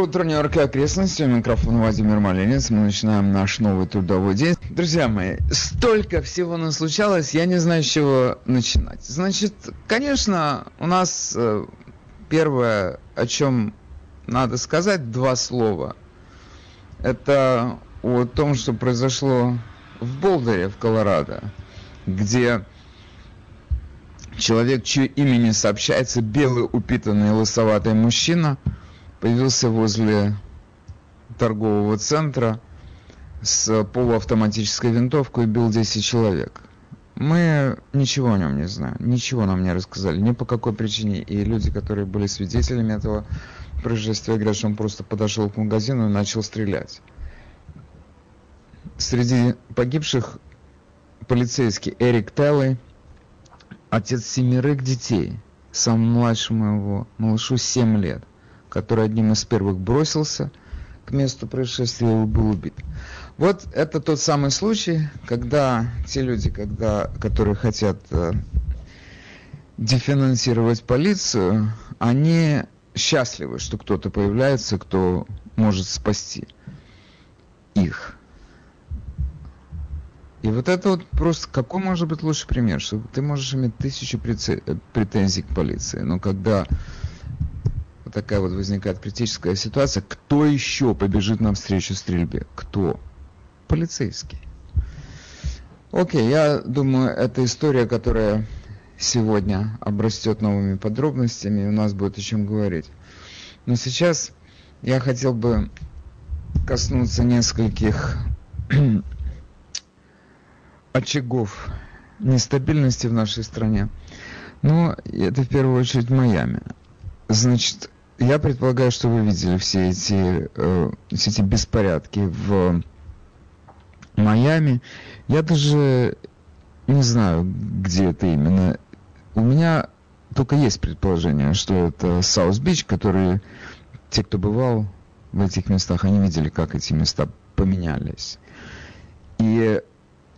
Доброе утро, Нью-Йорк и окрестности. У микрофона Владимир Малинец. Мы начинаем наш новый трудовой день. Друзья мои, столько всего нас случалось, я не знаю, с чего начинать. Значит, конечно, у нас э, первое, о чем надо сказать, два слова. Это о том, что произошло в Болдере, в Колорадо, где человек, чье имя не сообщается, белый, упитанный, лысоватый мужчина – появился возле торгового центра с полуавтоматической винтовкой и бил 10 человек. Мы ничего о нем не знаем, ничего нам не рассказали, ни по какой причине. И люди, которые были свидетелями этого происшествия, говорят, что он просто подошел к магазину и начал стрелять. Среди погибших полицейский Эрик Теллой, отец семерых детей, самому младшему его малышу 7 лет который одним из первых бросился к месту происшествия и был убит. Вот это тот самый случай, когда те люди, когда, которые хотят э, дефинансировать полицию, они счастливы, что кто-то появляется, кто может спасти их. И вот это вот просто, какой может быть лучший пример, что ты можешь иметь тысячу претензий к полиции, но когда такая вот возникает критическая ситуация, кто еще побежит навстречу стрельбе? Кто? Полицейский. Окей, я думаю, это история, которая сегодня обрастет новыми подробностями, и у нас будет о чем говорить. Но сейчас я хотел бы коснуться нескольких очагов нестабильности в нашей стране. Но это в первую очередь Майами. Значит, я предполагаю, что вы видели все эти, э, все эти беспорядки в Майами. Я даже не знаю, где это именно. У меня только есть предположение, что это South Beach, который, те, кто бывал в этих местах, они видели, как эти места поменялись. И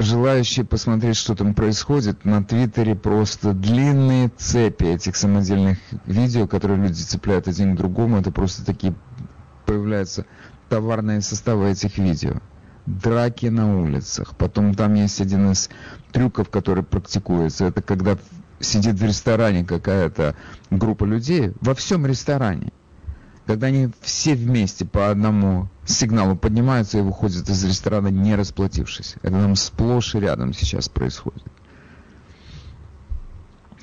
желающие посмотреть, что там происходит, на Твиттере просто длинные цепи этих самодельных видео, которые люди цепляют один к другому. Это просто такие появляются товарные составы этих видео. Драки на улицах. Потом там есть один из трюков, который практикуется. Это когда сидит в ресторане какая-то группа людей, во всем ресторане когда они все вместе по одному сигналу поднимаются и выходят из ресторана, не расплатившись. Это нам сплошь и рядом сейчас происходит.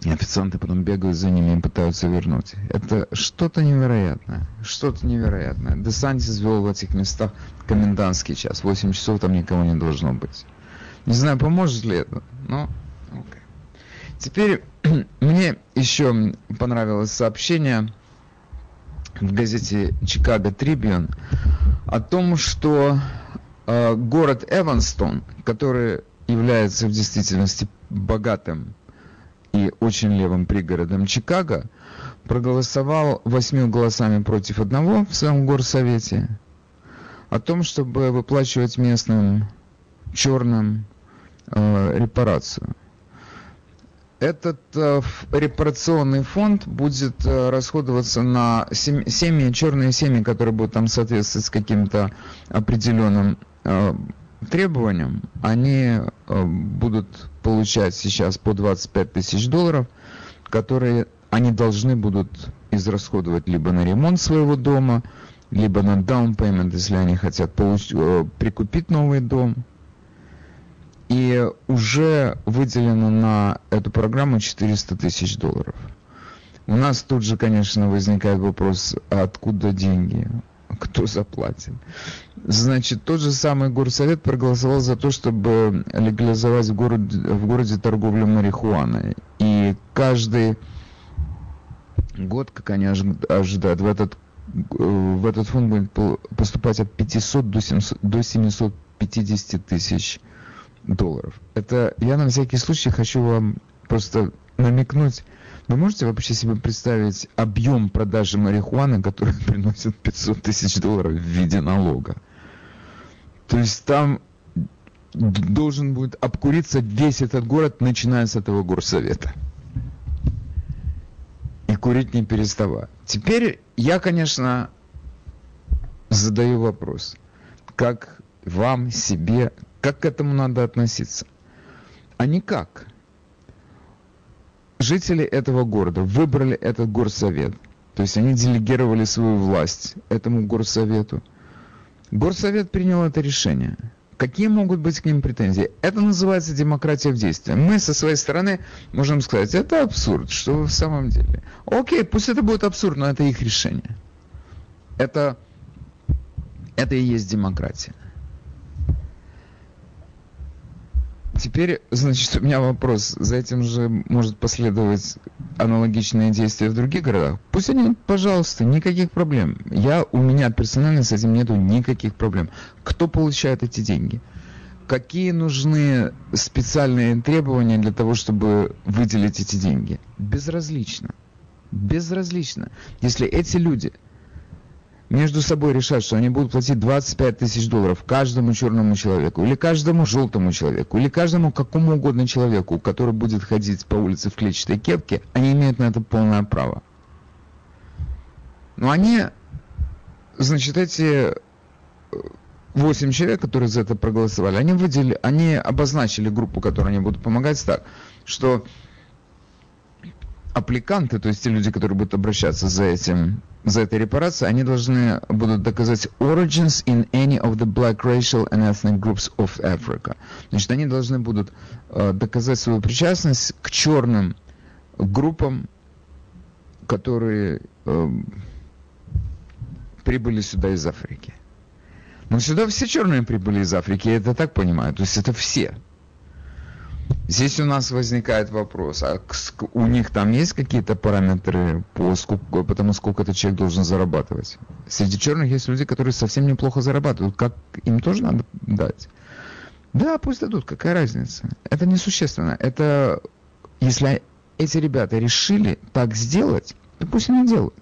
И официанты потом бегают за ними и пытаются вернуть. Это что-то невероятное. Что-то невероятное. Десантис ввел в этих местах комендантский час. 8 часов там никого не должно быть. Не знаю, поможет ли это, но... Okay. Теперь мне еще понравилось сообщение в газете Чикаго Трибьюн о том, что э, город Эванстон, который является в действительности богатым и очень левым пригородом Чикаго, проголосовал восьми голосами против одного в своем горсовете о том, чтобы выплачивать местным черным э, репарацию этот э, репарационный фонд будет э, расходоваться на семьи, черные семьи, которые будут там соответствовать с каким-то определенным э, требованиям. Они э, будут получать сейчас по 25 тысяч долларов, которые они должны будут израсходовать либо на ремонт своего дома, либо на down payment, если они хотят получить, э, прикупить новый дом, и уже выделено на эту программу 400 тысяч долларов. У нас тут же, конечно, возникает вопрос, откуда деньги? Кто заплатит? Значит, тот же самый горсовет проголосовал за то, чтобы легализовать в, город, в городе торговлю марихуаной. И каждый год, как они ожидают, в этот, в этот фонд будет поступать от 500 до, 700, до 750 тысяч. Это я на всякий случай хочу вам просто намекнуть. Вы можете вообще себе представить объем продажи марихуаны, который приносит 500 тысяч долларов в виде налога? То есть там должен будет обкуриться весь этот город, начиная с этого горсовета. И курить не переставая. Теперь я, конечно, задаю вопрос. Как вам, себе, как к этому надо относиться? А никак. Жители этого города выбрали этот горсовет. То есть они делегировали свою власть этому горсовету. Горсовет принял это решение. Какие могут быть к ним претензии? Это называется демократия в действии. Мы со своей стороны можем сказать, это абсурд, что в самом деле. Окей, пусть это будет абсурд, но это их решение. Это, это и есть демократия. Теперь, значит, у меня вопрос. За этим же может последовать аналогичные действия в других городах. Пусть они, пожалуйста, никаких проблем. Я, у меня персонально с этим нету никаких проблем. Кто получает эти деньги? Какие нужны специальные требования для того, чтобы выделить эти деньги? Безразлично. Безразлично. Если эти люди между собой решать, что они будут платить 25 тысяч долларов каждому черному человеку, или каждому желтому человеку, или каждому какому угодно человеку, который будет ходить по улице в клетчатой кепке, они имеют на это полное право. Но они, значит, эти 8 человек, которые за это проголосовали, они выделили, они обозначили группу, которой они будут помогать так, что аппликанты, то есть те люди, которые будут обращаться за этим, за этой репарацией, они должны будут доказать origins in any of the black racial and ethnic groups of Africa. Значит, они должны будут э, доказать свою причастность к черным группам, которые э, прибыли сюда из Африки. Но сюда все черные прибыли из Африки, я это так понимаю. То есть это все. Здесь у нас возникает вопрос, а у них там есть какие-то параметры по, сколько, по тому, сколько этот человек должен зарабатывать? Среди черных есть люди, которые совсем неплохо зарабатывают. Как им тоже надо дать? Да, пусть дадут, какая разница? Это несущественно. Это, если эти ребята решили так сделать, то пусть они делают.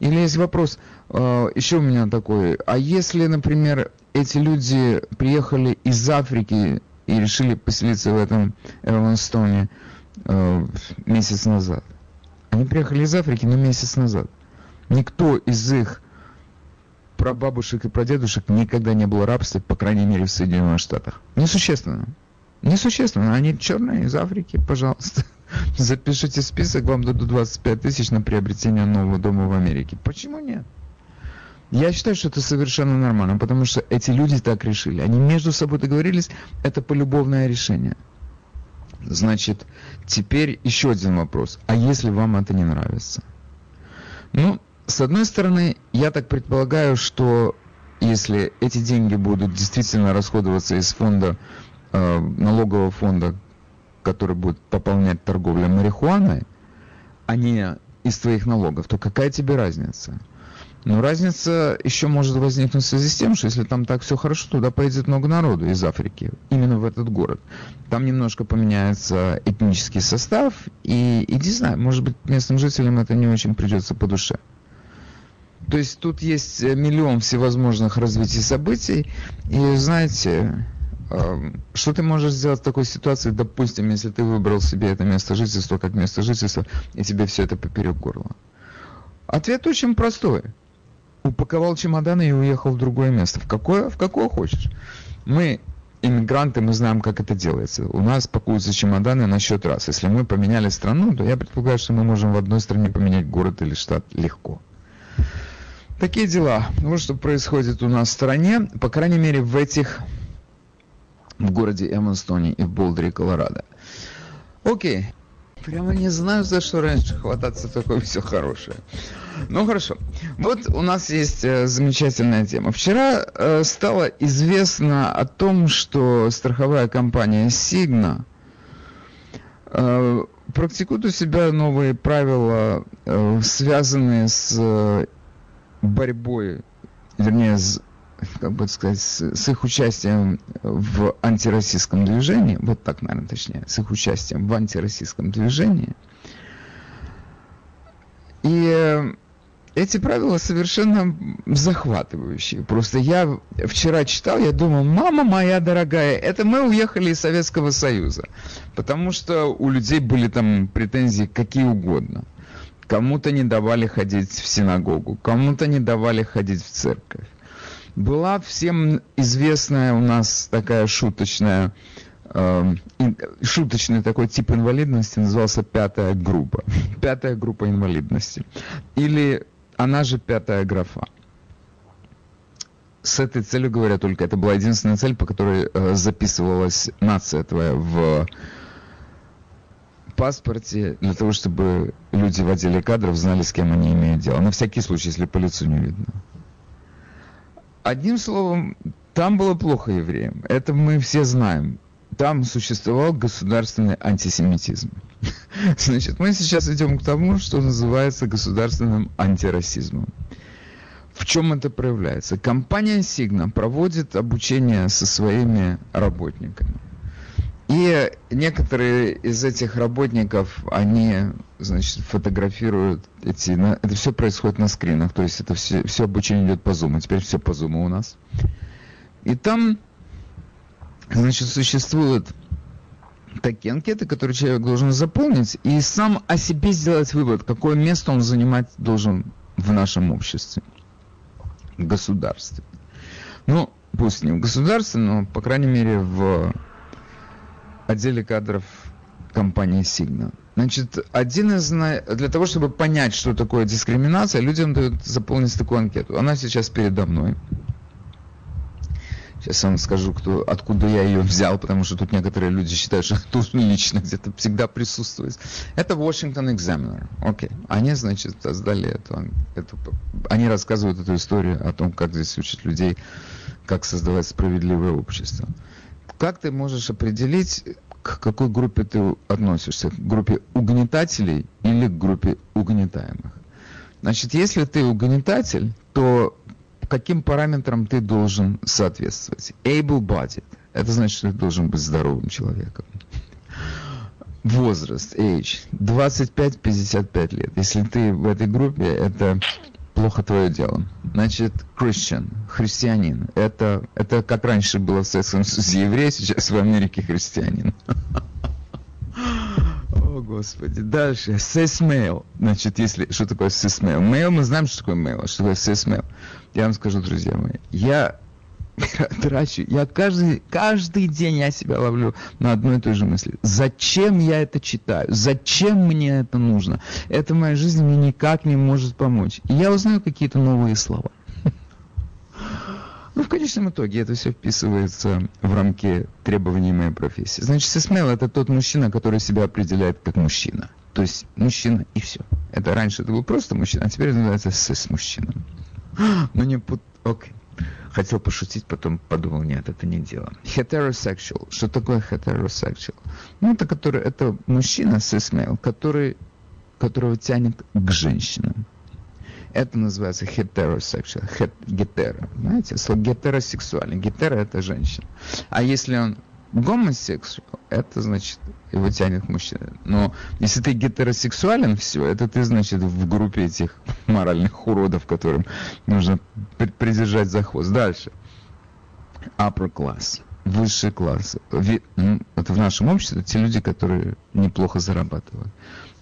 Или есть вопрос, э, еще у меня такой, а если, например, эти люди приехали из Африки и решили поселиться в этом Эванстоне э, месяц назад. Они приехали из Африки, но месяц назад. Никто из их прабабушек и прадедушек никогда не был рабстве, по крайней мере, в Соединенных Штатах. Несущественно. Несущественно. Они черные из Африки, пожалуйста. Запишите список, вам дадут 25 тысяч на приобретение нового дома в Америке. Почему нет? Я считаю, что это совершенно нормально, потому что эти люди так решили. Они между собой договорились, это полюбовное решение. Значит, теперь еще один вопрос. А если вам это не нравится? Ну, с одной стороны, я так предполагаю, что если эти деньги будут действительно расходоваться из фонда, э, налогового фонда, который будет пополнять торговлю марихуаной, а не из твоих налогов, то какая тебе разница? Но разница еще может возникнуть в связи с тем, что если там так все хорошо, туда поедет много народу из Африки, именно в этот город. Там немножко поменяется этнический состав, и, и не знаю, может быть, местным жителям это не очень придется по душе. То есть тут есть миллион всевозможных развитий событий, и знаете, эм, что ты можешь сделать в такой ситуации, допустим, если ты выбрал себе это место жительства как место жительства, и тебе все это поперек горла? Ответ очень простой упаковал чемоданы и уехал в другое место. В какое, в какое хочешь. Мы иммигранты, мы знаем, как это делается. У нас пакуются чемоданы на счет раз. Если мы поменяли страну, то я предполагаю, что мы можем в одной стране поменять город или штат легко. Такие дела. Вот что происходит у нас в стране. По крайней мере, в этих... В городе Эммонстоне и в Болдере, Колорадо. Окей. Прямо не знаю, за что раньше хвататься такое все хорошее. Ну хорошо. Вот у нас есть э, замечательная тема. Вчера э, стало известно о том, что страховая компания Signa э, практикует у себя новые правила, э, связанные с э, борьбой, вернее, с как бы сказать, с, с их участием в антироссийском движении, вот так, наверное, точнее, с их участием в антироссийском движении. И эти правила совершенно захватывающие. Просто я вчера читал, я думал, мама моя дорогая, это мы уехали из Советского Союза. Потому что у людей были там претензии какие угодно. Кому-то не давали ходить в синагогу, кому-то не давали ходить в церковь Была всем известная у нас такая шуточная э, шуточный такой тип инвалидности назывался пятая группа. Пятая группа инвалидности. Или она же пятая графа. С этой целью говоря только, это была единственная цель, по которой э, записывалась нация твоя в паспорте, для того, чтобы люди в отделе кадров знали, с кем они имеют дело. На всякий случай, если по лицу не видно. Одним словом, там было плохо евреям. Это мы все знаем. Там существовал государственный антисемитизм. Значит, мы сейчас идем к тому, что называется государственным антирасизмом. В чем это проявляется? Компания Signa проводит обучение со своими работниками. И некоторые из этих работников, они, значит, фотографируют эти... Это все происходит на скринах, то есть это все, все обучение идет по Zoom. Теперь все по Zoom у нас. И там, значит, существуют такие анкеты, которые человек должен заполнить и сам о себе сделать вывод, какое место он занимать должен в нашем обществе, в государстве. Ну, пусть не в государстве, но, по крайней мере, в отделе кадров компании Signa. Значит, один из... Для того, чтобы понять, что такое дискриминация, людям дают заполнить такую анкету. Она сейчас передо мной. Сейчас я вам скажу, кто, откуда я ее взял, потому что тут некоторые люди считают, что тут лично где-то всегда присутствует. Это Washington Examiner. Окей. Okay. Они, значит, создали эту, эту... Они рассказывают эту историю о том, как здесь учат людей, как создавать справедливое общество. Как ты можешь определить, к какой группе ты относишься? К группе угнетателей или к группе угнетаемых? Значит, если ты угнетатель, то каким параметрам ты должен соответствовать? Able-bodied. Это значит, что ты должен быть здоровым человеком. Возраст, age, 25-55 лет. Если ты в этой группе, это плохо твое дело. Значит, Christian, христианин. Это, это как раньше было в Советском Союзе еврей, сейчас в Америке христианин. О, Господи. Дальше. Cis Значит, если... Что такое cis male? мы знаем, что такое male. Что такое cis Я вам скажу, друзья мои. Я трачу. Я каждый, каждый день я себя ловлю на одной и той же мысли. Зачем я это читаю? Зачем мне это нужно? Это в моей жизни мне никак не может помочь. И я узнаю какие-то новые слова. Ну, в конечном итоге это все вписывается в рамки требований моей профессии. Значит, сисмейл – это тот мужчина, который себя определяет как мужчина. То есть мужчина и все. Это раньше это был просто мужчина, а теперь называется сис-мужчина. Ну не пут... Окей. Хотел пошутить, потом подумал, нет, это не дело. Heterosexual. Что такое heterosexual? Ну, это, который, это мужчина, cis который, которого тянет к женщинам. Это называется heterosexual, het, гетера. Знаете, слово гетеросексуальный. Гетера это женщина. А если он гомосексуал, это значит его тянет к. Но если ты гетеросексуален, все, это ты, значит, в группе этих моральных уродов, которым нужно придержать за хвост. Дальше. Upper class. Высший класс. Это в нашем обществе те люди, которые неплохо зарабатывают.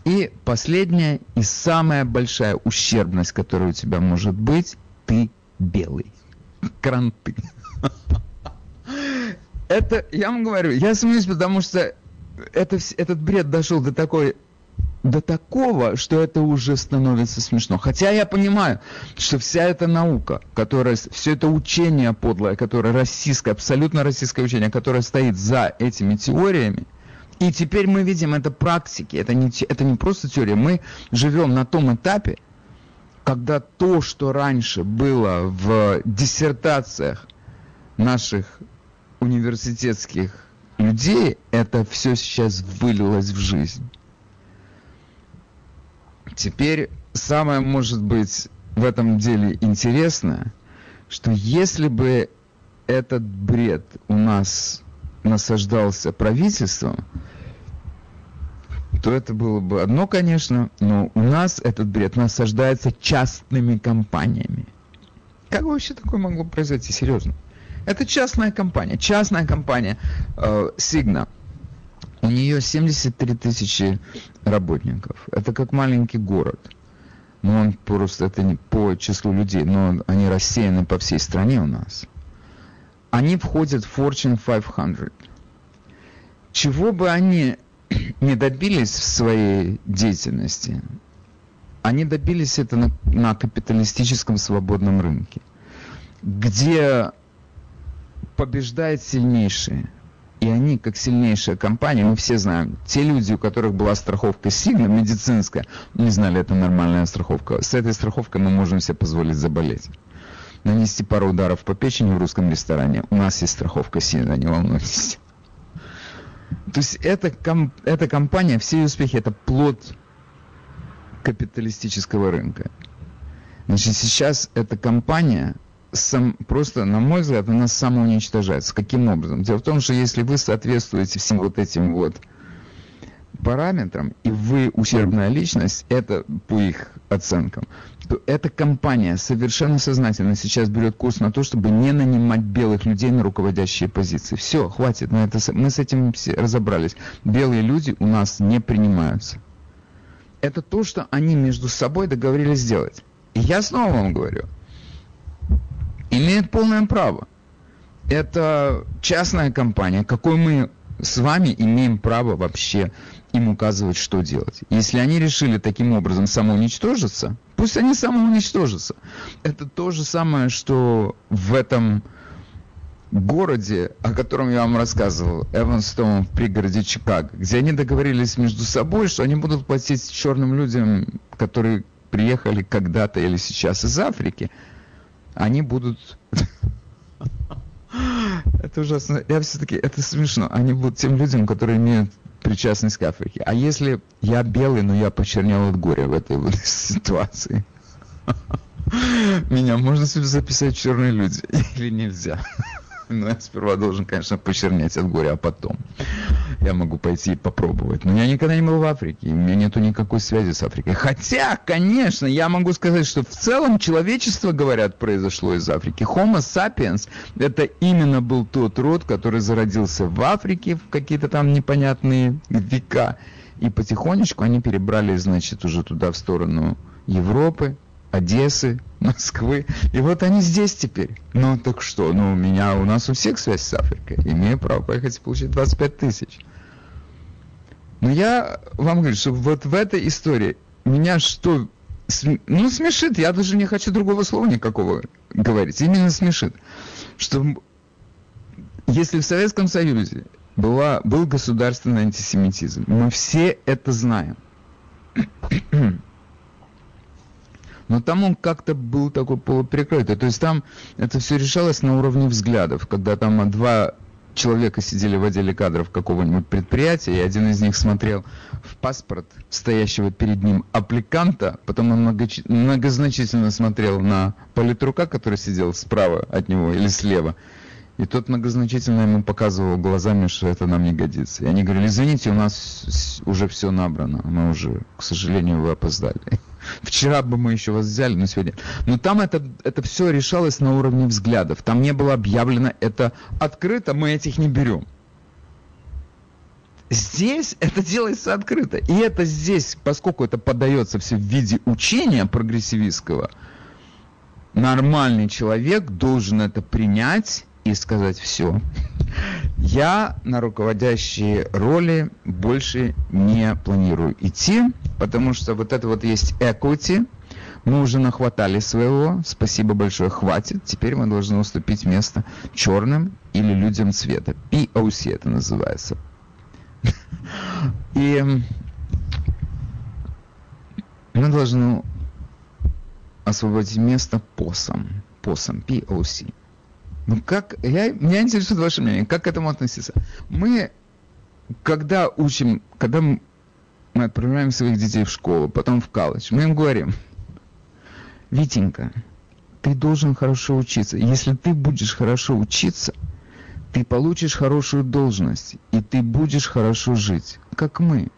И последняя и самая большая ущербность, которая у тебя может быть, ты белый. Кранты. Это, я вам говорю, я смеюсь, потому что это, этот бред дошел до такой до такого, что это уже становится смешно. Хотя я понимаю, что вся эта наука, которая, все это учение подлое, которое российское, абсолютно российское учение, которое стоит за этими теориями, и теперь мы видим это практики, это не, это не просто теория, мы живем на том этапе, когда то, что раньше было в диссертациях наших университетских людей, это все сейчас вылилось в жизнь. Теперь самое может быть в этом деле интересное, что если бы этот бред у нас насаждался правительством, то это было бы одно, конечно, но у нас этот бред насаждается частными компаниями. Как вообще такое могло произойти, серьезно? Это частная компания, частная компания э, Signa. У нее 73 тысячи работников. Это как маленький город. но он просто это не по числу людей, но они рассеяны по всей стране у нас. Они входят в Fortune 500. Чего бы они не добились в своей деятельности, они добились это на, на капиталистическом свободном рынке, где побеждает сильнейший. И они, как сильнейшая компания, мы все знаем, те люди, у которых была страховка сильно медицинская, не знали, это нормальная страховка. С этой страховкой мы можем себе позволить заболеть. Нанести пару ударов по печени в русском ресторане. У нас есть страховка сильно, не волнуйтесь. То есть эта, ком, эта компания, все ее успехи, это плод капиталистического рынка. Значит, сейчас эта компания сам, просто, на мой взгляд, она самоуничтожается. Каким образом? Дело в том, что если вы соответствуете всем вот этим вот параметрам, и вы ущербная личность, это по их оценкам, то эта компания совершенно сознательно сейчас берет курс на то, чтобы не нанимать белых людей на руководящие позиции. Все, хватит, на это, мы с этим все разобрались. Белые люди у нас не принимаются. Это то, что они между собой договорились сделать. И я снова вам говорю, имеет полное право. Это частная компания, какой мы с вами имеем право вообще им указывать, что делать. Если они решили таким образом самоуничтожиться, пусть они самоуничтожатся. Это то же самое, что в этом городе, о котором я вам рассказывал, Эванстоун в пригороде Чикаго, где они договорились между собой, что они будут платить черным людям, которые приехали когда-то или сейчас из Африки, они будут... Это ужасно. Я все-таки, это смешно. Они будут тем людям, которые имеют причастность к Африке. А если я белый, но я почернел от горя в этой вот ситуации? Меня можно себе записать черные люди или нельзя? Но я сперва должен, конечно, почернеть от горя, а потом я могу пойти и попробовать. Но я никогда не был в Африке, у меня нету никакой связи с Африкой. Хотя, конечно, я могу сказать, что в целом человечество, говорят, произошло из Африки. Homo sapiens – это именно был тот род, который зародился в Африке в какие-то там непонятные века. И потихонечку они перебрали, значит, уже туда, в сторону Европы, Одессы, Москвы. И вот они здесь теперь. Ну так что, ну у меня, у нас у всех связь с Африкой. Имею право поехать и получить 25 тысяч. Но я вам говорю, что вот в этой истории меня что, ну смешит, я даже не хочу другого слова никакого говорить, именно смешит, что если в Советском Союзе была, был государственный антисемитизм, мы все это знаем, но там он как-то был такой полуприкрытый. То есть там это все решалось на уровне взглядов, когда там два человека сидели в отделе кадров какого-нибудь предприятия, и один из них смотрел в паспорт стоящего перед ним аппликанта, потом он многоч... многозначительно смотрел на политрука, который сидел справа от него или слева, и тот многозначительно ему показывал глазами, что это нам не годится. И они говорили, извините, у нас уже все набрано, мы уже, к сожалению, вы опоздали. Вчера бы мы еще вас взяли, но сегодня... Но там это, это все решалось на уровне взглядов. Там не было объявлено это открыто, мы этих не берем. Здесь это делается открыто. И это здесь, поскольку это подается все в виде учения прогрессивистского, нормальный человек должен это принять и сказать все. Я на руководящие роли больше не планирую идти, потому что вот это вот есть equity, мы уже нахватали своего, спасибо большое, хватит. Теперь мы должны уступить место черным или людям цвета. POC это называется. И мы должны освободить место посом. Посом, POC. Ну как, я, меня интересует ваше мнение, как к этому относиться? Мы, когда учим, когда мы отправляем своих детей в школу, потом в колледж, мы им говорим, Витенька, ты должен хорошо учиться. Если ты будешь хорошо учиться, ты получишь хорошую должность, и ты будешь хорошо жить, как мы.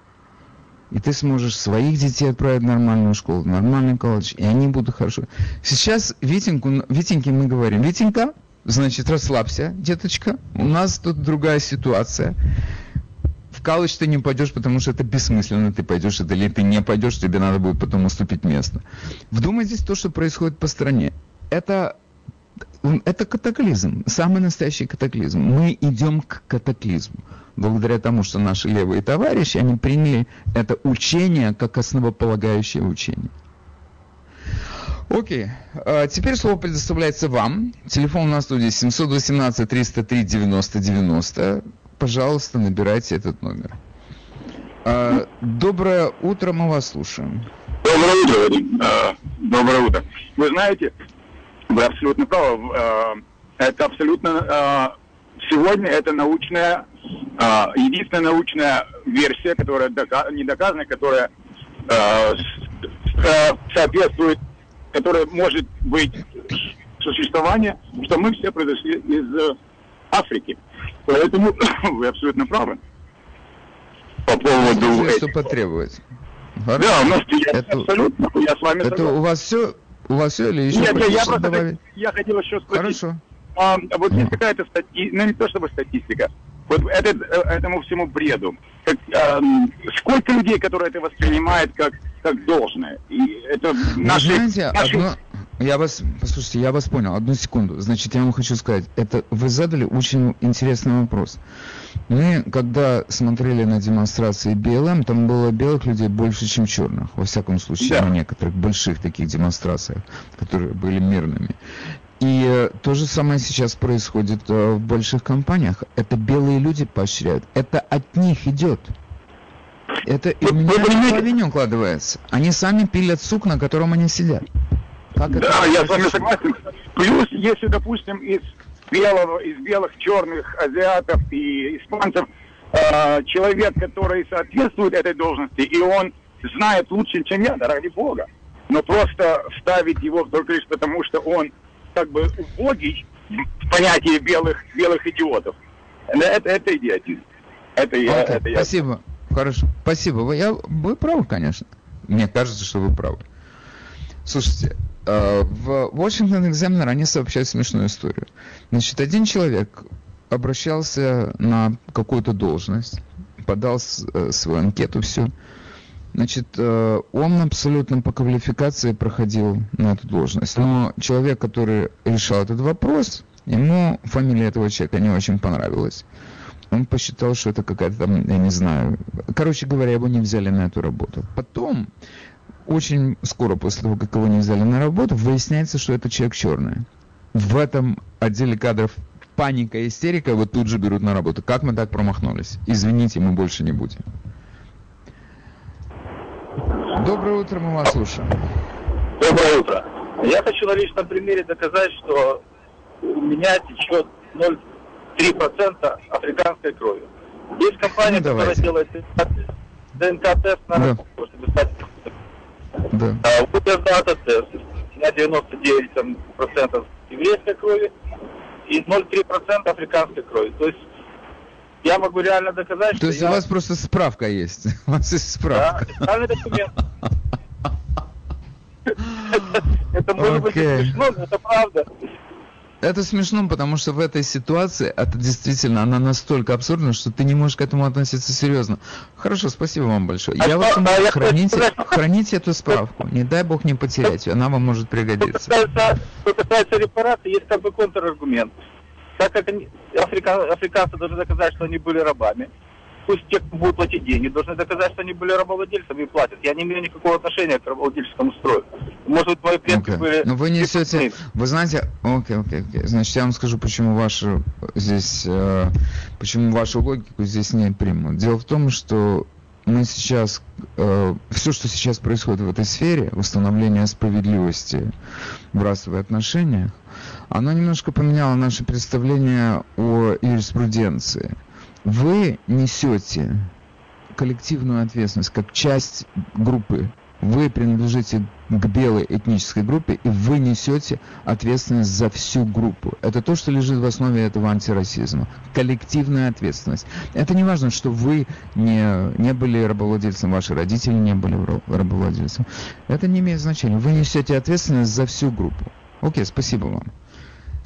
И ты сможешь своих детей отправить в нормальную школу, в нормальный колледж, и они будут хорошо. Сейчас Витеньку, Витеньке мы говорим, Витенька, Значит, расслабься, деточка. У нас тут другая ситуация. в колледж ты не пойдешь, потому что это бессмысленно, ты пойдешь это или ты не пойдешь, тебе надо будет потом уступить место. Вдумайтесь то, что происходит по стране. Это это катаклизм, самый настоящий катаклизм. Мы идем к катаклизму. Благодаря тому, что наши левые товарищи, они приняли это учение как основополагающее учение. Окей. А теперь слово предоставляется вам. Телефон на студии 718 303 90 90. Пожалуйста, набирайте этот номер. А, доброе утро, мы вас слушаем. Доброе утро, Вадим. А, доброе утро. Вы знаете, вы абсолютно правы. Это абсолютно... Сегодня это научная, единственная научная версия, которая не доказана, которая соответствует, которая может быть существование, что мы все произошли из Африки. Поэтому вы абсолютно правы. По поводу... Скажи, что потребуется. Хорошо. Да, у нас это, абсолютно, я с вами Это согласен. у вас все у вас все или еще Нет, я, просто добавить? я хотел еще спросить. Хорошо. А, вот есть какая-то статистика, ну не то чтобы статистика, вот это, этому всему бреду. Как, а, сколько людей, которые это воспринимают как, как должное? И это наши, знаете, наши... Одно... Я вас, послушайте, я вас понял, одну секунду. Значит, я вам хочу сказать, это вы задали очень интересный вопрос. Мы, когда смотрели на демонстрации БЛМ, там было белых людей больше, чем черных. Во всяком случае, да. на некоторых больших таких демонстрациях, которые были мирными. И э, то же самое сейчас происходит э, в больших компаниях. Это белые люди поощряют. Это от них идет. Это и у меня в голове не укладывается. Они сами пилят сук, на котором они сидят. Как да, это я с вами согласен. Плюс, если, допустим, из белого, из белых, черных азиатов и испанцев э, человек, который соответствует этой должности, и он знает лучше, чем я, да ради бога. Но просто ставить его только лишь потому, что он как бы убогий в понятии белых, белых идиотов. Это, это идиотизм. Это я, okay, это я. Спасибо. Хорошо. Спасибо. Вы, я, вы правы, конечно. Мне кажется, что вы правы. Слушайте, Э, в Washington Examiner они сообщают смешную историю. Значит, один человек обращался на какую-то должность, подал э, свою анкету, все. Значит, э, он абсолютно по квалификации проходил на эту должность. Но человек, который решал этот вопрос, ему фамилия этого человека не очень понравилась. Он посчитал, что это какая-то там, я не знаю. Короче говоря, его не взяли на эту работу. Потом очень скоро после того, как его не взяли на работу, выясняется, что это человек черный. В этом отделе кадров паника истерика его тут же берут на работу. Как мы так промахнулись? Извините, мы больше не будем. Доброе утро, мы вас слушаем. Доброе утро. Я хочу на личном примере доказать, что у меня течет 0,3% африканской крови. Есть компания, ну, которая делает ДНК-тест на да. чтобы стать да. А у Дата тест на 99% там, еврейской крови и 0,3% африканской крови. То есть я могу реально доказать, То что есть я... у вас просто справка есть? У вас есть справка? Да, официальный документ. Это может быть смешно, но это правда. Это смешно, потому что в этой ситуации это действительно, она настолько абсурдна, что ты не можешь к этому относиться серьезно. Хорошо, спасибо вам большое. А я вас умоляю, храните, храните эту справку. Не дай бог не потерять она вам может пригодиться. Что касается, что касается репарации, есть как бы контраргумент. Так как они, африка, африканцы должны доказать, что они были рабами, пусть те, кто будут платить деньги, должны доказать, что они были рабовладельцами и платят. Я не имею никакого отношения к рабовладельческому строю. Может быть, мои предки okay. были... Но вы несете... Вы знаете... Окей, окей, окей. Значит, я вам скажу, почему вашу здесь... Э, почему вашу логику здесь не примут. Дело в том, что мы сейчас... Э, все, что сейчас происходит в этой сфере, восстановление справедливости в расовых отношениях, оно немножко поменяло наше представление о юриспруденции вы несете коллективную ответственность как часть группы. Вы принадлежите к белой этнической группе, и вы несете ответственность за всю группу. Это то, что лежит в основе этого антирасизма. Коллективная ответственность. Это не важно, что вы не, не были рабовладельцем, ваши родители не были рабовладельцем. Это не имеет значения. Вы несете ответственность за всю группу. Окей, спасибо вам.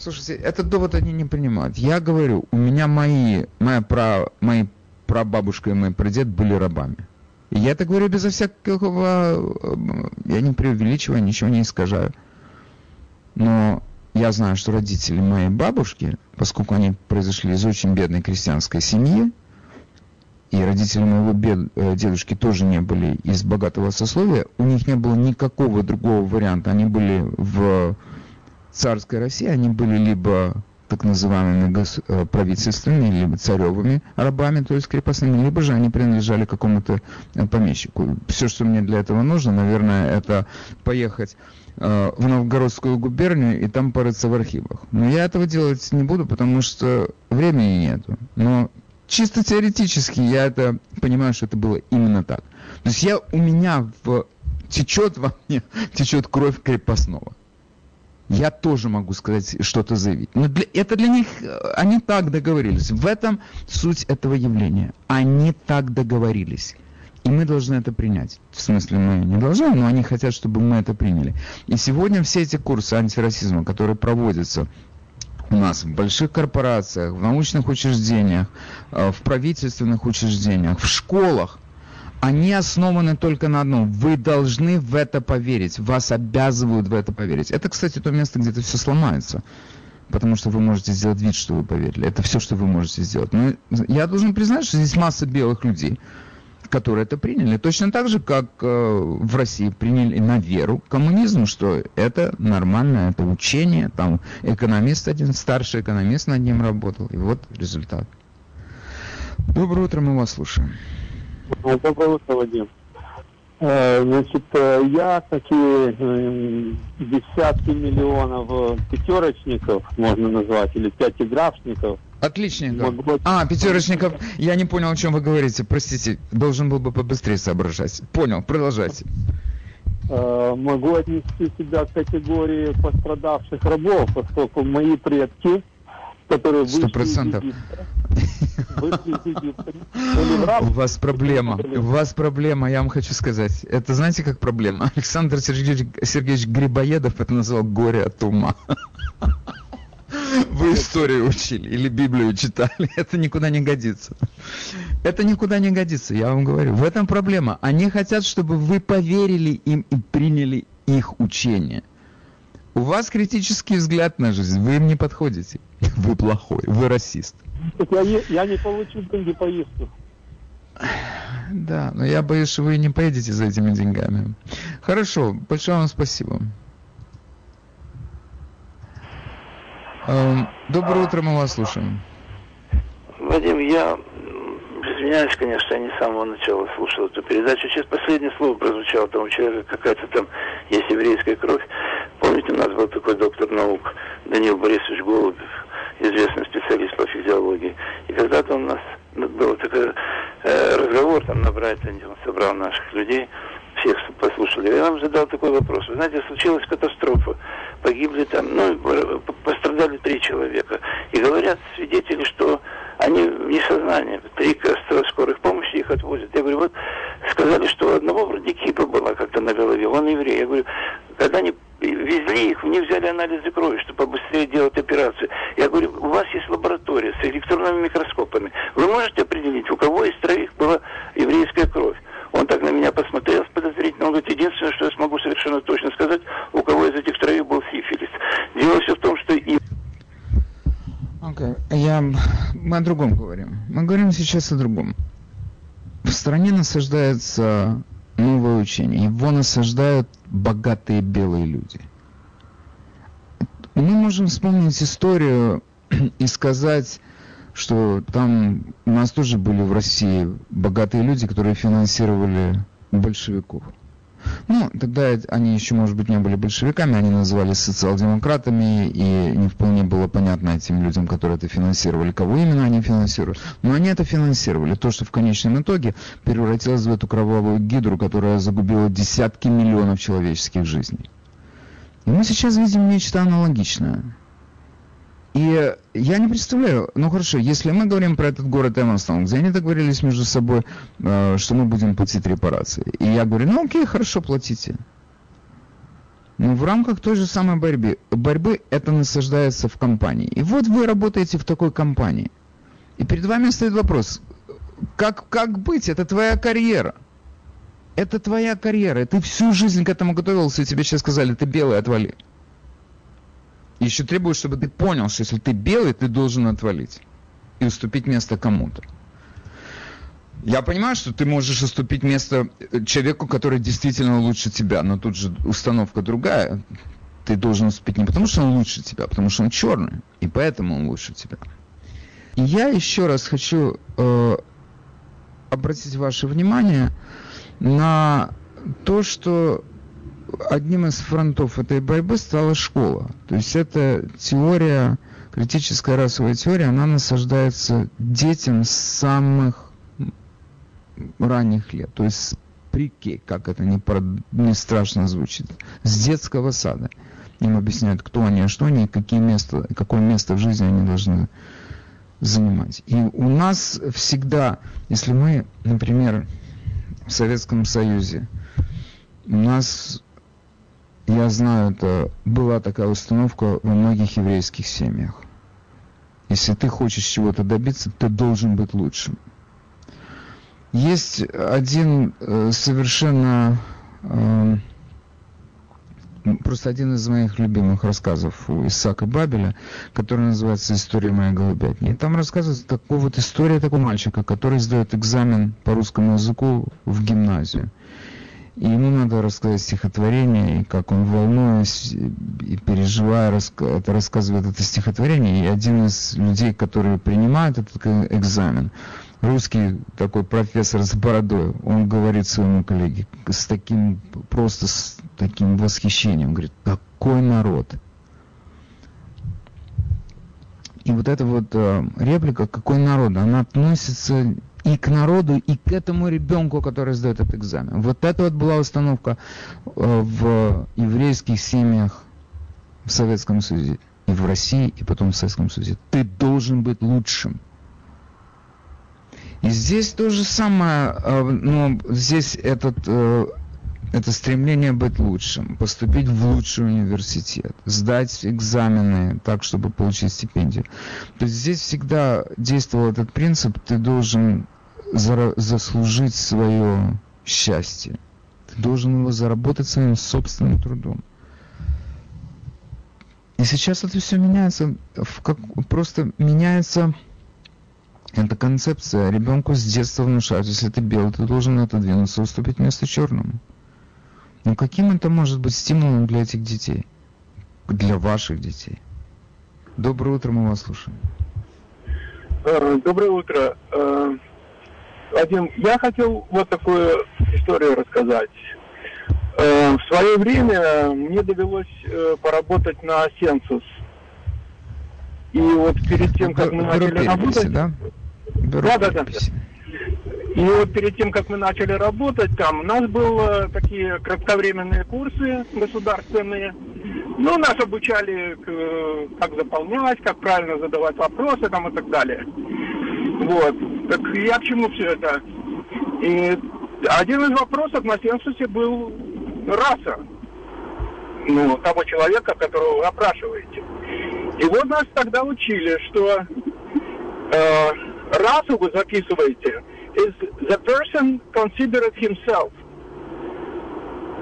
Слушайте, этот довод они не принимают. Я говорю, у меня мои, моя право, мои прабабушка и мой прадед были рабами. И я это говорю безо всякого... Я не преувеличиваю, ничего не искажаю. Но я знаю, что родители моей бабушки, поскольку они произошли из очень бедной крестьянской семьи, и родители моего бед, э, дедушки тоже не были из богатого сословия, у них не было никакого другого варианта. Они были в царской России, они были либо так называемыми э, правительственными, либо царевыми рабами, то есть крепостными, либо же они принадлежали какому-то э, помещику. Все, что мне для этого нужно, наверное, это поехать в Новгородскую губернию и там порыться в архивах. Но я этого делать не буду, потому что времени нету. Но чисто теоретически я это понимаю, что это было именно так. То есть я, у меня в, течет во мне, течет кровь крепостного. Я тоже могу сказать, что-то заявить. Но для, это для них, они так договорились. В этом суть этого явления. Они так договорились. И мы должны это принять. В смысле, мы не должны, но они хотят, чтобы мы это приняли. И сегодня все эти курсы антирасизма, которые проводятся у нас в больших корпорациях, в научных учреждениях, э, в правительственных учреждениях, в школах, они основаны только на одном. Вы должны в это поверить. Вас обязывают в это поверить. Это, кстати, то место, где это все сломается. Потому что вы можете сделать вид, что вы поверили. Это все, что вы можете сделать. Но я должен признать, что здесь масса белых людей, которые это приняли. Точно так же, как э, в России приняли на веру коммунизм, что это нормально, это учение. Там экономист один, старший экономист над ним работал. И вот результат. Доброе утро, мы вас слушаем. Доброе утро, Вадим. Значит, я такие десятки миллионов пятерочников, можно назвать, или пятиграфшников – Отличненько. А, пятерочников. Я не понял, о чем вы говорите. Простите, должен был бы побыстрее соображать. Понял, продолжайте. Могу отнести себя к категории пострадавших рабов, поскольку мои предки, которые вышли из Египта, у вас проблема. У вас проблема, я вам хочу сказать. Это знаете, как проблема? Александр Сергеевич, Сергеевич Грибоедов это назвал горе от ума. Вы историю учили или Библию читали. Это никуда не годится. Это никуда не годится, я вам говорю. В этом проблема. Они хотят, чтобы вы поверили им и приняли их учение. У вас критический взгляд на жизнь, вы им не подходите. Вы плохой, вы расист. Я, я не получу деньги поездку. Да, но я боюсь, что вы не поедете за этими деньгами. Хорошо, большое вам спасибо. Эм, доброе утро, мы вас слушаем. Вадим, я извиняюсь, конечно, я не с самого начала слушал эту передачу. Сейчас последнее слово прозвучало, там у человека какая-то там есть еврейская кровь. Помните, у нас был такой доктор наук Данил Борисович Голубев, известный специалист по физиологии. И когда-то у нас был такой э, разговор там на Брайтоне, он собрал наших людей, всех послушали. Я вам задал такой вопрос. Вы знаете, случилась катастрофа. Погибли там, ну, пострадали три человека. И говорят свидетели, что они в несознании. Три скорых помощи их отвозят. Я говорю, вот сказали, что у одного вроде кипа была как-то на голове, он еврей. Я говорю, когда они везли их, мне взяли анализы крови, чтобы побыстрее делать операцию. Я говорю, у вас есть лаборатория с электронными микроскопами. Вы можете определить, у кого из троих была еврейская кровь? Он так на меня посмотрел подозрительно. Он говорит, единственное, что я смогу совершенно точно сказать, у кого из этих троих был сифилис. Дело все в том, что и... Okay. Я... Мы о другом говорим. Мы говорим сейчас о другом. В стране насаждается новое учение. Его насаждают богатые белые люди. Мы можем вспомнить историю и сказать, что там у нас тоже были в России богатые люди, которые финансировали большевиков. Ну, тогда они еще, может быть, не были большевиками, они назывались социал-демократами, и не вполне было понятно этим людям, которые это финансировали, кого именно они финансируют. Но они это финансировали. То, что в конечном итоге превратилось в эту кровавую гидру, которая загубила десятки миллионов человеческих жизней. И мы сейчас видим нечто аналогичное. И я не представляю, ну хорошо, если мы говорим про этот город Эмонстон, где они договорились между собой, э, что мы будем платить репарации. И я говорю, ну окей, хорошо, платите. Но в рамках той же самой борьбы, борьбы это насаждается в компании. И вот вы работаете в такой компании. И перед вами стоит вопрос, как, как быть? Это твоя карьера. Это твоя карьера. Ты всю жизнь к этому готовился, и тебе сейчас сказали, ты белый, отвали. Еще требуют, чтобы ты понял, что если ты белый, ты должен отвалить и уступить место кому-то. Я понимаю, что ты можешь уступить место э, человеку, который действительно лучше тебя, но тут же установка другая. Ты должен уступить не потому, что он лучше тебя, а потому что он черный, и поэтому он лучше тебя. И я еще раз хочу э, обратить ваше внимание на то, что одним из фронтов этой борьбы стала школа. То есть это теория, критическая расовая теория, она насаждается детям с самых ранних лет. То есть при как это не, не страшно звучит, с детского сада. Им объясняют, кто они, а что они, какие места, какое место в жизни они должны занимать. И у нас всегда, если мы, например, в Советском Союзе, у нас, я знаю, это была такая установка во многих еврейских семьях. Если ты хочешь чего-то добиться, ты должен быть лучшим. Есть один э, совершенно э, просто один из моих любимых рассказов у Исаака Бабеля, который называется «История моей голубятни». И там рассказывается такой вот история такого мальчика, который сдает экзамен по русскому языку в гимназию. И ему надо рассказать стихотворение, и как он, волнуясь и переживая, это рассказывает это стихотворение. И один из людей, которые принимают этот экзамен, русский такой профессор с бородой, он говорит своему коллеге с таким, просто с таким восхищением, говорит, какой народ. И вот эта вот э, реплика «какой народ», она относится и к народу, и к этому ребенку, который сдает этот экзамен. Вот это вот была установка э, в еврейских семьях в Советском Союзе, и в России, и потом в Советском Союзе. Ты должен быть лучшим. И здесь то же самое, э, но здесь этот, э, это стремление быть лучшим, поступить в лучший университет, сдать экзамены так, чтобы получить стипендию. То есть здесь всегда действовал этот принцип, ты должен заслужить свое счастье. Ты должен его заработать своим собственным трудом. И сейчас это все меняется, в как, просто меняется эта концепция ребенку с детства внушают, если ты белый, ты должен отодвинуться, уступить место черному. Но каким это может быть стимулом для этих детей? Для ваших детей? Доброе утро, мы вас слушаем. Э, доброе утро. Э, Вадим, я хотел вот такую историю рассказать. Э, в свое время мне довелось поработать на Сенсус. И вот перед тем, как мы начали работать... Да? Беру да, да, да. И вот перед тем, как мы начали работать там, у нас были такие кратковременные курсы государственные. Ну, нас обучали, как заполнять, как правильно задавать вопросы там и так далее. Вот. Так я к чему все это? И один из вопросов на сенсусе был раса. Ну, того человека, которого вы опрашиваете. И вот нас тогда учили, что э, расу вы записываете is the person considered himself.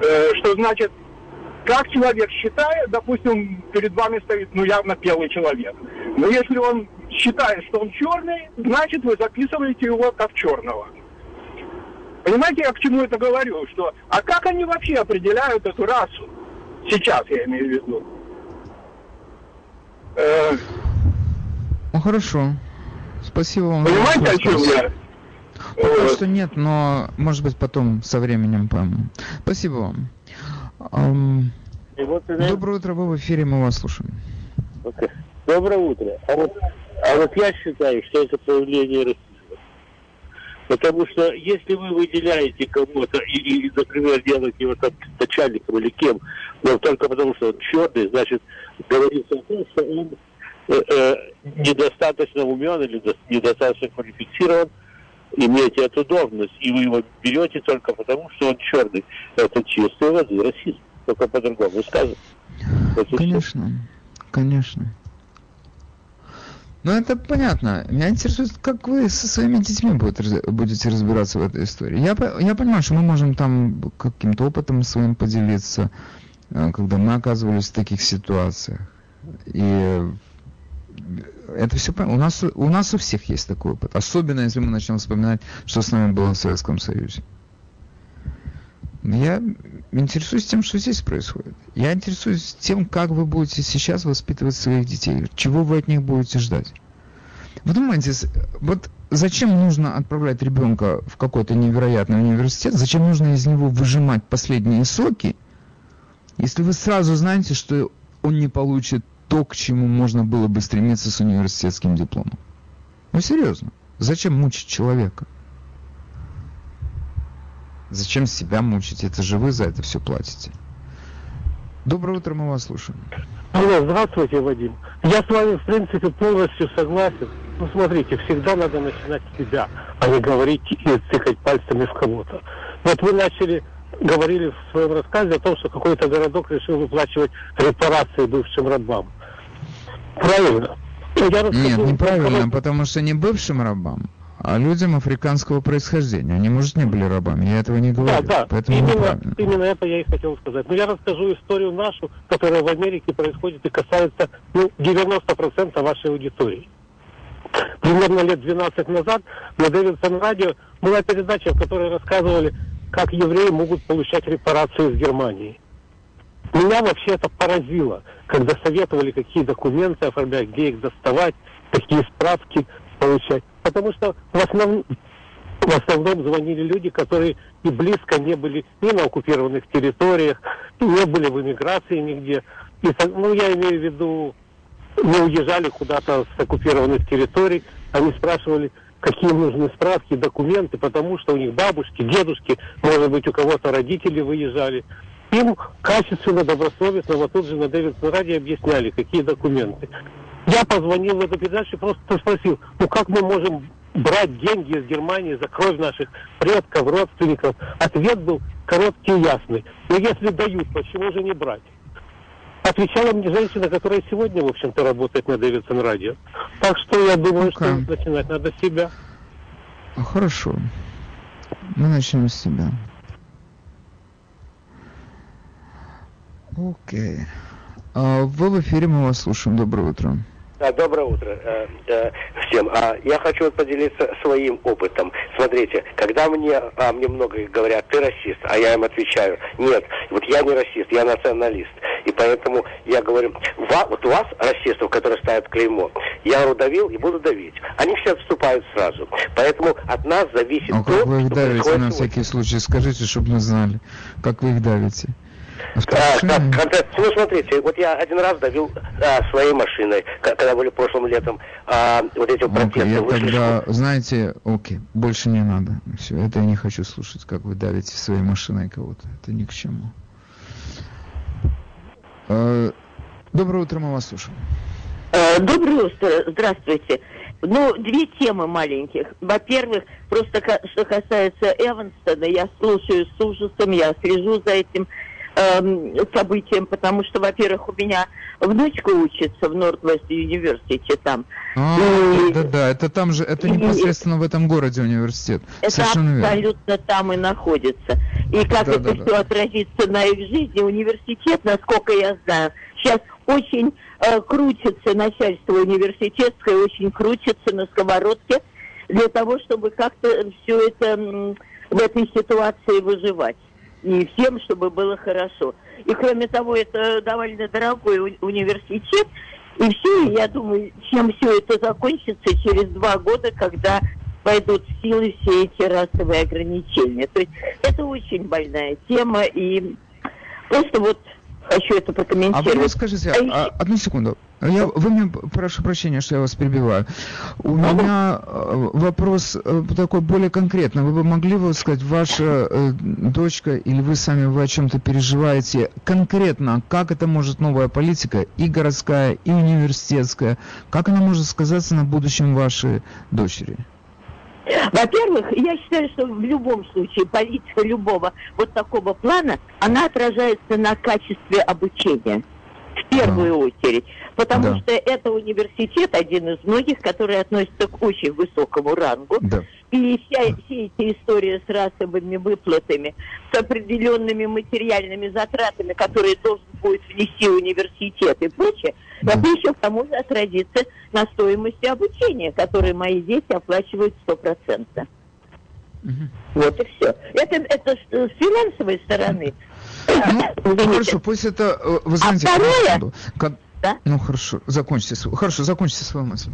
Э, что значит, как человек считает, допустим, перед вами стоит, ну, явно белый человек. Но если он считает, что он черный, значит, вы записываете его как черного. Понимаете, я к чему это говорю? Что, а как они вообще определяют эту расу? Сейчас я имею в виду. Э... Ну хорошо. Спасибо вам. Понимаете, о чем я? Пока что нет, но может быть потом со временем пойму. Спасибо вам. Um, вот, Доброе утро, вы в эфире, мы вас слушаем. Okay. Доброе утро. А вот, а вот я считаю, что это проявление расизма. Потому что если вы выделяете кого-то и, и, например, делаете его там начальником или кем, но только потому что он черный, значит, говорится о том, что он э, э, недостаточно умен или недостаточно квалифицирован иметь эту должность, и вы его берете только потому, что он черный. Это чистая воды расизм, только по-другому сказано. конечно, конечно. Ну, это понятно. Меня интересует, как вы со своими детьми будете разбираться в этой истории. Я, я понимаю, что мы можем там каким-то опытом своим поделиться, э, когда мы оказывались в таких ситуациях. И это все у нас у нас у всех есть такой опыт, особенно если мы начнем вспоминать, что с нами было в Советском Союзе. Я интересуюсь тем, что здесь происходит. Я интересуюсь тем, как вы будете сейчас воспитывать своих детей, чего вы от них будете ждать. Вы думаете, вот зачем нужно отправлять ребенка в какой-то невероятный университет, зачем нужно из него выжимать последние соки, если вы сразу знаете, что он не получит то, к чему можно было бы стремиться с университетским дипломом? Ну серьезно, зачем мучить человека? Зачем себя мучить? Это же вы за это все платите. Доброе утро, мы вас слушаем. Алло, здравствуйте, Вадим. Я с вами, в принципе, полностью согласен. Ну, смотрите, всегда надо начинать с себя, а не говорить и цикать пальцами в кого-то. Вот вы начали, говорили в своем рассказе о том, что какой-то городок решил выплачивать репарации бывшим рабам. Правильно? Я Нет, неправильно, потому что не бывшим рабам, а людям африканского происхождения. Они, может, не были рабами, я этого не говорю. Да, да, Поэтому именно, именно это я и хотел сказать. Но я расскажу историю нашу, которая в Америке происходит и касается ну, 90% вашей аудитории. Примерно лет 12 назад на Дэвидсон радио была передача, в которой рассказывали, как евреи могут получать репарации из Германии. Меня вообще это поразило, когда советовали, какие документы оформлять, где их доставать, какие справки получать. Потому что в основном, в основном звонили люди, которые и близко не были ни на оккупированных территориях, и не были в эмиграции нигде. И, ну, я имею в виду, не уезжали куда-то с оккупированных территорий. Они спрашивали, какие нужны справки, документы, потому что у них бабушки, дедушки, может быть, у кого-то родители выезжали. Им качественно, добросовестно, вот тут же на Дэвидсон радио объясняли, какие документы. Я позвонил в эту передачу и просто спросил, ну как мы можем брать деньги из Германии за кровь наших предков, родственников? Ответ был короткий и ясный. Но если дают, почему же не брать? Отвечала мне женщина, которая сегодня, в общем-то, работает на Дэвидсон радио. Так что я думаю, ну что начинать надо с себя. Хорошо. Мы начнем с себя. Окей. А, вы в эфире, мы вас слушаем. Доброе утро. Доброе утро э, э, всем. А, я хочу поделиться своим опытом. Смотрите, когда мне, а, мне много говорят, ты расист, а я им отвечаю, нет, вот я не расист, я националист. И поэтому я говорю, вот у вас расистов, которые ставят клеймо, я удавил и буду давить. Они все отступают сразу. Поэтому от нас зависит а то, как вы их давите на всякий случай? Скажите, чтобы мы знали, как вы их давите. А, как, ну, смотрите, вот я один раз давил а, своей машиной, когда были прошлым летом а, вот эти okay, протесты. Я тогда, знаете, окей, больше не надо. Все, это я не хочу слушать, как вы давите своей машиной кого-то. Это ни к чему. А, доброе утро, мы вас слушаем. А, доброе утро, здравствуйте. Ну, две темы маленьких. Во-первых, просто что касается Эванстона, я слушаю с ужасом, я слежу за этим Эм, событием, потому что, во-первых, у меня внучка учится в Норд-Вест университете там. А, и... да, да, это там же, это непосредственно и... в этом городе университет. Это Совершенно абсолютно верно. там и находится. И как да, это да, все да. отразится на их жизни, университет, насколько я знаю, сейчас очень э, крутится начальство университетское, очень крутится на сковородке для того, чтобы как-то все это в этой ситуации выживать и всем, чтобы было хорошо. И кроме того, это довольно дорогой уни университет. И все, я думаю, чем все это закончится через два года, когда пойдут в силу все эти расовые ограничения. То есть это очень больная тема, и просто вот хочу это прокомментировать. А вы скажите, а, одну секунду. Я, вы мне, прошу прощения, что я вас перебиваю. У меня э, вопрос э, такой более конкретный. Вы бы могли бы сказать, ваша э, дочка или вы сами вы о чем-то переживаете конкретно, как это может новая политика, и городская, и университетская, как она может сказаться на будущем вашей дочери? Во-первых, я считаю, что в любом случае политика любого вот такого плана, она отражается на качестве обучения. В первую да. очередь, потому да. что это университет, один из многих, который относится к очень высокому рангу. Да. И вся, все эти истории с расовыми выплатами, с определенными материальными затратами, которые должен будет внести университет и прочее, да. это еще к тому же отразится на стоимости обучения, которые мои дети оплачивают 100%. Угу. Вот и все. Это, это с финансовой стороны. Ну, хорошо, пусть это... Э, вы знаете, а второе... Как... Да? Ну, хорошо, закончите, хорошо, закончите свою мысль.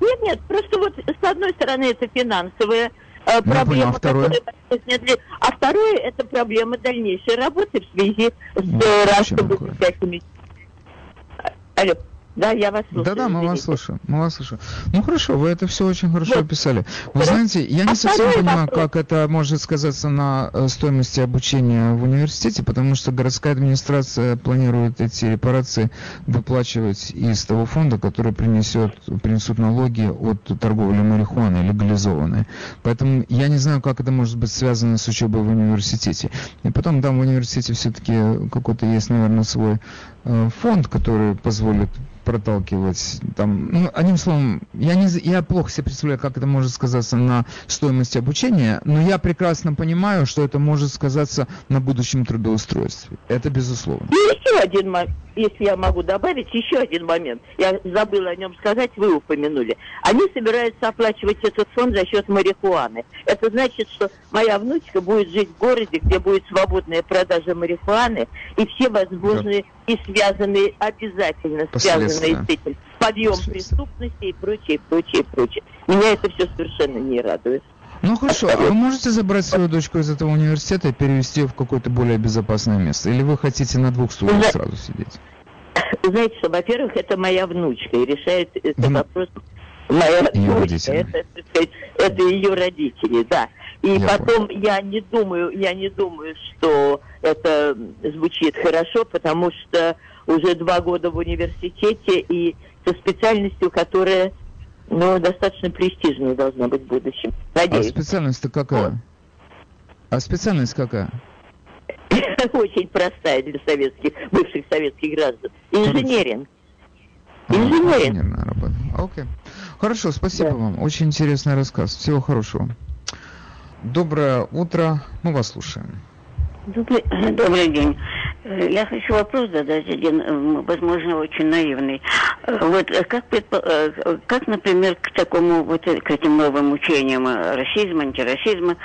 Нет, нет, просто вот с одной стороны это финансовая э, ну, проблема, а второе? которая а второе это проблема дальнейшей работы в связи с ну, расовыми всякими. Алло. Да, я вас слушаю. Да-да, мы вас слушаем. Мы вас слушаем. Ну хорошо, вы это все очень хорошо вот. описали. Вы знаете, я не а совсем понимаю, вопрос. как это может сказаться на э, стоимости обучения в университете, потому что городская администрация планирует эти репарации выплачивать из того фонда, который принесет, принесут налоги от торговли марихуаной легализованной. Поэтому я не знаю, как это может быть связано с учебой в университете. И потом там в университете все-таки какой-то есть, наверное, свой э, фонд, который позволит проталкивать. Там, ну, одним словом, я, не, я плохо себе представляю, как это может сказаться на стоимости обучения, но я прекрасно понимаю, что это может сказаться на будущем трудоустройстве. Это безусловно. И еще один момент, если я могу добавить, еще один момент. Я забыла о нем сказать, вы упомянули. Они собираются оплачивать этот фонд за счет марихуаны. Это значит, что моя внучка будет жить в городе, где будет свободная продажа марихуаны, и все возможные да. И связанные, обязательно связанные с этим, подъем преступности и прочее, прочее, прочее. Меня это все совершенно не радует. Ну хорошо, а вы можете забрать свою дочку из этого университета и перевести в какое-то более безопасное место? Или вы хотите на двух стульях сразу сидеть? Знаете что, во-первых, это моя внучка, и решает этот вопрос моя ее внучка. Это, сказать, это ее родители, да. И я потом понял. я не думаю, я не думаю, что это звучит хорошо, потому что уже два года в университете и со специальностью, которая ну, достаточно престижная должна быть в будущем. Надеюсь. А специальность-то какая? А специальность какая? Очень простая для советских, бывших советских граждан. Инженеринг. А, Инженеринг. работа. Окей. Хорошо, спасибо да. вам. Очень интересный рассказ. Всего хорошего. Доброе утро. Мы вас слушаем. Добрый, добрый день. Э, я хочу вопрос задать один, э, возможно, очень наивный. Э, вот как, как, например, к такому вот к этим новым учениям расизма, антирасизма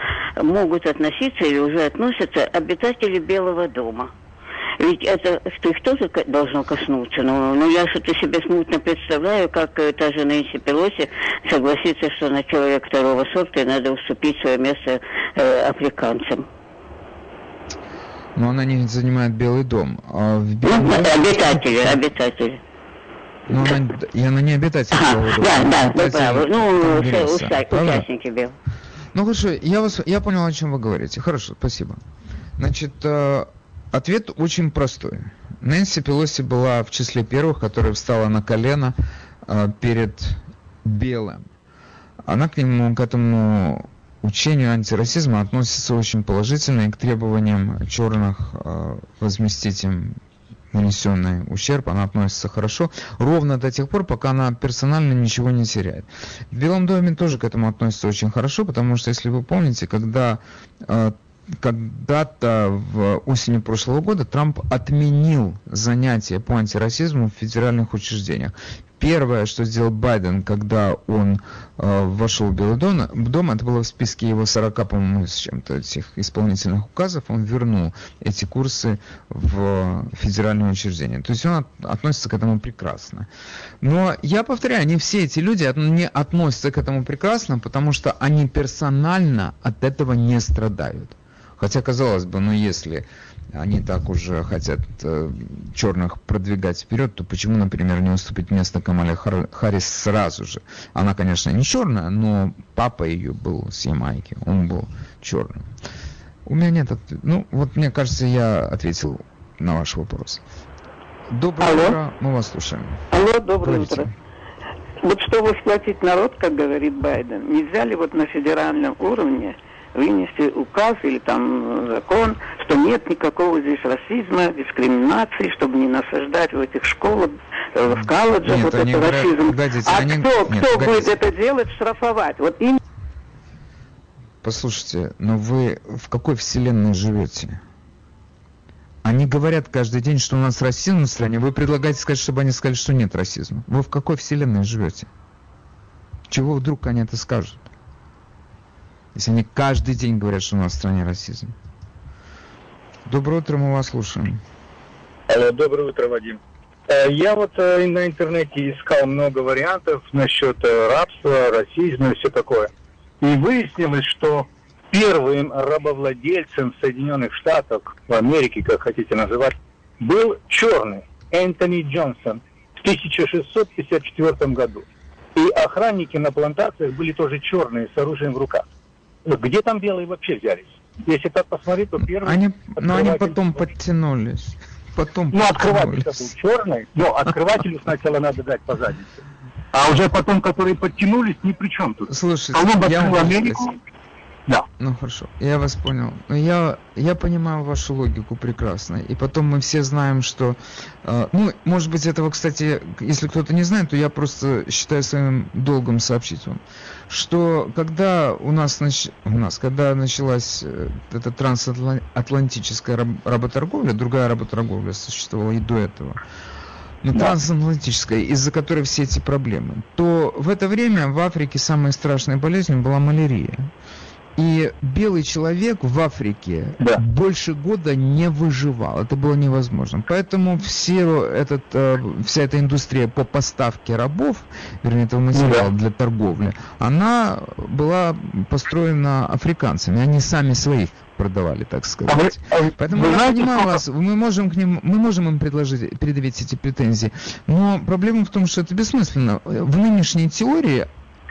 могут относиться или уже относятся обитатели Белого дома? Ведь это что их тоже должно коснуться. Но, но я что-то себе смутно представляю, как та же Нэнси Пелоси согласится, что на человек второго сорта и надо уступить свое место э, африканцам. Но она не занимает Белый дом. А в Белом... Ну, обитатели, обитатели. Ну, она, и она не обитатель ага, Белого дома. Да, да, вы правы. Ну, участники Белого. Ну, хорошо, я, вас, я понял, о чем вы говорите. Хорошо, спасибо. Значит, э, ответ очень простой. Нэнси Пелоси была в числе первых, которая встала на колено э, перед Белым. Она к нему, к этому учению антирасизма относится очень положительно и к требованиям черных э, возместить им нанесенный ущерб, она относится хорошо, ровно до тех пор, пока она персонально ничего не теряет. В Белом доме тоже к этому относится очень хорошо, потому что, если вы помните, когда э, когда-то в осени прошлого года Трамп отменил занятия по антирасизму в федеральных учреждениях. Первое, что сделал Байден, когда он э, вошел в Белый дом, дом, это было в списке его 40, по-моему, с чем-то этих исполнительных указов, он вернул эти курсы в федеральные учреждения. То есть он от, относится к этому прекрасно. Но я повторяю, не все эти люди не относятся к этому прекрасно, потому что они персонально от этого не страдают. Хотя, казалось бы, ну если они так уже хотят э, черных продвигать вперед, то почему, например, не уступить место Камале Хар Харрис сразу же? Она, конечно, не черная, но папа ее был с Ямайки, он был черным. У меня нет ответа. Ну, вот мне кажется, я ответил на ваш вопрос. Доброе Алло. утро, мы вас слушаем. Алло, доброе Говорите. утро. Вот чтобы сплотить народ, как говорит Байден, нельзя ли вот на федеральном уровне вынести указ или там закон, что нет никакого здесь расизма, дискриминации, чтобы не насаждать в этих школах, э, в колледжах нет, вот это говорят, расизм. Погодите, а они... кто, нет, кто будет это делать, штрафовать? Вот им... Послушайте, но вы в какой вселенной живете? Они говорят каждый день, что у нас расизм в стране. Вы предлагаете сказать, чтобы они сказали, что нет расизма. Вы в какой вселенной живете? Чего вдруг они это скажут? Если они каждый день говорят, что у нас в стране расизм. Доброе утро, мы вас слушаем. Алло, доброе утро, Вадим. Э, я вот э, на интернете искал много вариантов насчет э, рабства, расизма и все такое. И выяснилось, что первым рабовладельцем Соединенных Штатов, в Америке, как хотите называть, был черный Энтони Джонсон в 1654 году. И охранники на плантациях были тоже черные, с оружием в руках. Где там белые вообще взялись? Если так посмотреть, то первый... Они, но они потом подтянулись. Потом ну, открыватель был черный, но открывателю сначала надо дать по заднице. А уже потом, которые подтянулись, ни при чем тут. Слушайте, Колумб я Америку, да. Ну хорошо, я вас понял. Я, я понимаю вашу логику прекрасно. И потом мы все знаем, что... Э, ну, может быть, этого, кстати, если кто-то не знает, то я просто считаю своим долгом сообщить вам, что когда у нас, нач... у нас когда началась э, эта трансатлантическая раб... работорговля, другая работорговля существовала и до этого, но да. трансатлантическая, из-за которой все эти проблемы, то в это время в Африке самой страшной болезнью была малярия. И белый человек в Африке да. больше года не выживал. Это было невозможно. Поэтому все этот, э, вся эта индустрия по поставке рабов, вернее, этого материала да. для торговли, она была построена африканцами. Они сами своих продавали, так сказать. А вы, а Поэтому вы я понимаю сколько... вас, мы можем к ним, мы можем им предложить, предъявить эти претензии. Но проблема в том, что это бессмысленно. В нынешней теории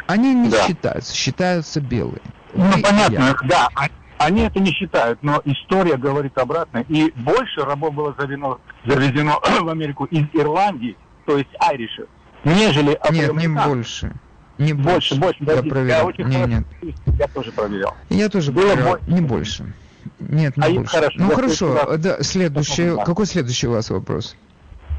они не да. считаются, считаются белые. Ну, понятно, да, а, они это не считают, но история говорит обратно. И больше рабов было заведено, завезено в Америку из Ирландии, то есть айришев, нежели Нет, не больше. Не больше, больше. больше я проверял. Я, очень не, нет. я тоже проверял. Я тоже было проверял. Больше. Не больше. Нет, не а больше. Хорошо, ну хорошо, да, следующий. Какой следующий у вас вопрос?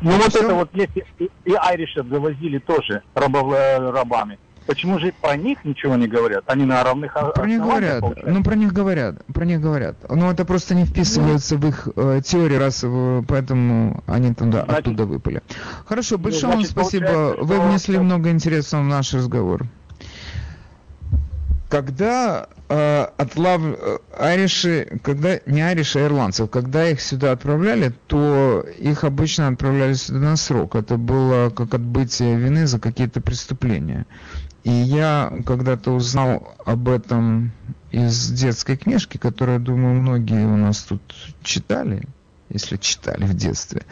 Ну вот Все? это вот если и айришев завозили тоже рабов, рабами. Почему же про них ничего не говорят? Они на равных Про них говорят. Получается? Ну, про них говорят. Про них говорят. Но это просто не вписывается в их э, теорию расовую, поэтому они туда, значит, оттуда выпали. Хорошо, большое ну, значит, вам спасибо. Вы внесли много интересного в наш разговор. Когда э, отлав э, ариши, когда не ариши, а ирландцев, когда их сюда отправляли, то их обычно отправляли сюда на срок. Это было как отбытие вины за какие-то преступления. И я когда-то узнал об этом из детской книжки, которую, думаю, многие у нас тут читали, если читали в детстве.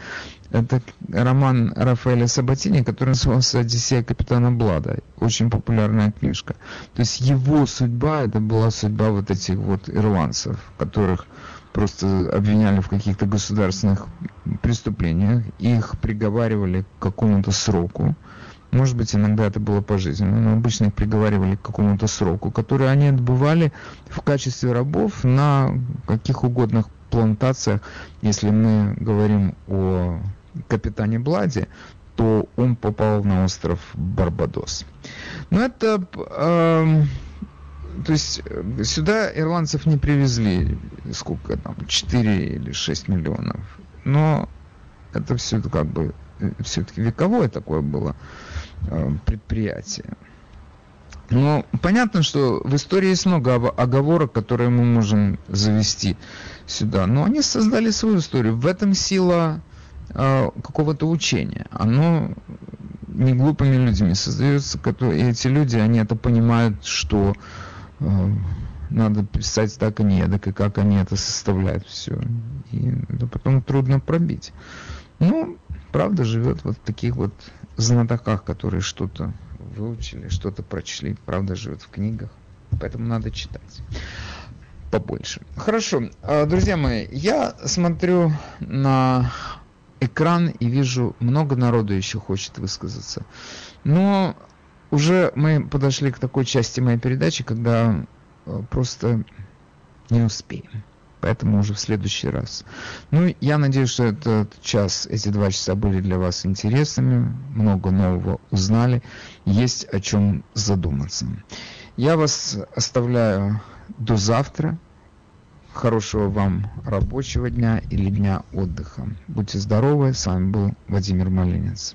Это роман Рафаэля Сабатини, который назывался «Одиссея капитана Блада». Очень популярная книжка. То есть его судьба, это была судьба вот этих вот ирландцев, которых просто обвиняли в каких-то государственных преступлениях, их приговаривали к какому-то сроку, может быть, иногда это было пожизненно, но обычно их приговаривали к какому-то сроку, который они отбывали в качестве рабов на каких угодно плантациях. Если мы говорим о капитане Бладе, то он попал на остров Барбадос. Но это... Э, то есть сюда ирландцев не привезли, сколько там, 4 или 6 миллионов. Но это все как бы все-таки вековое такое было Э, предприятия. Но понятно, что в истории есть много оговорок, которые мы можем завести сюда. Но они создали свою историю. В этом сила э, какого-то учения. Оно не глупыми людьми создается. Которые, эти люди, они это понимают, что э, надо писать так, а не эдак, и как они это составляют все. И это потом трудно пробить. Ну, правда живет вот в таких вот знатоках, которые что-то выучили, что-то прочли, правда живет в книгах, поэтому надо читать побольше. Хорошо, а, друзья мои, я смотрю на экран и вижу, много народу еще хочет высказаться. Но уже мы подошли к такой части моей передачи, когда а, просто не успеем. Поэтому уже в следующий раз. Ну, я надеюсь, что этот час, эти два часа были для вас интересными, много нового узнали, есть о чем задуматься. Я вас оставляю до завтра. Хорошего вам рабочего дня или дня отдыха. Будьте здоровы. С вами был Владимир Малинец.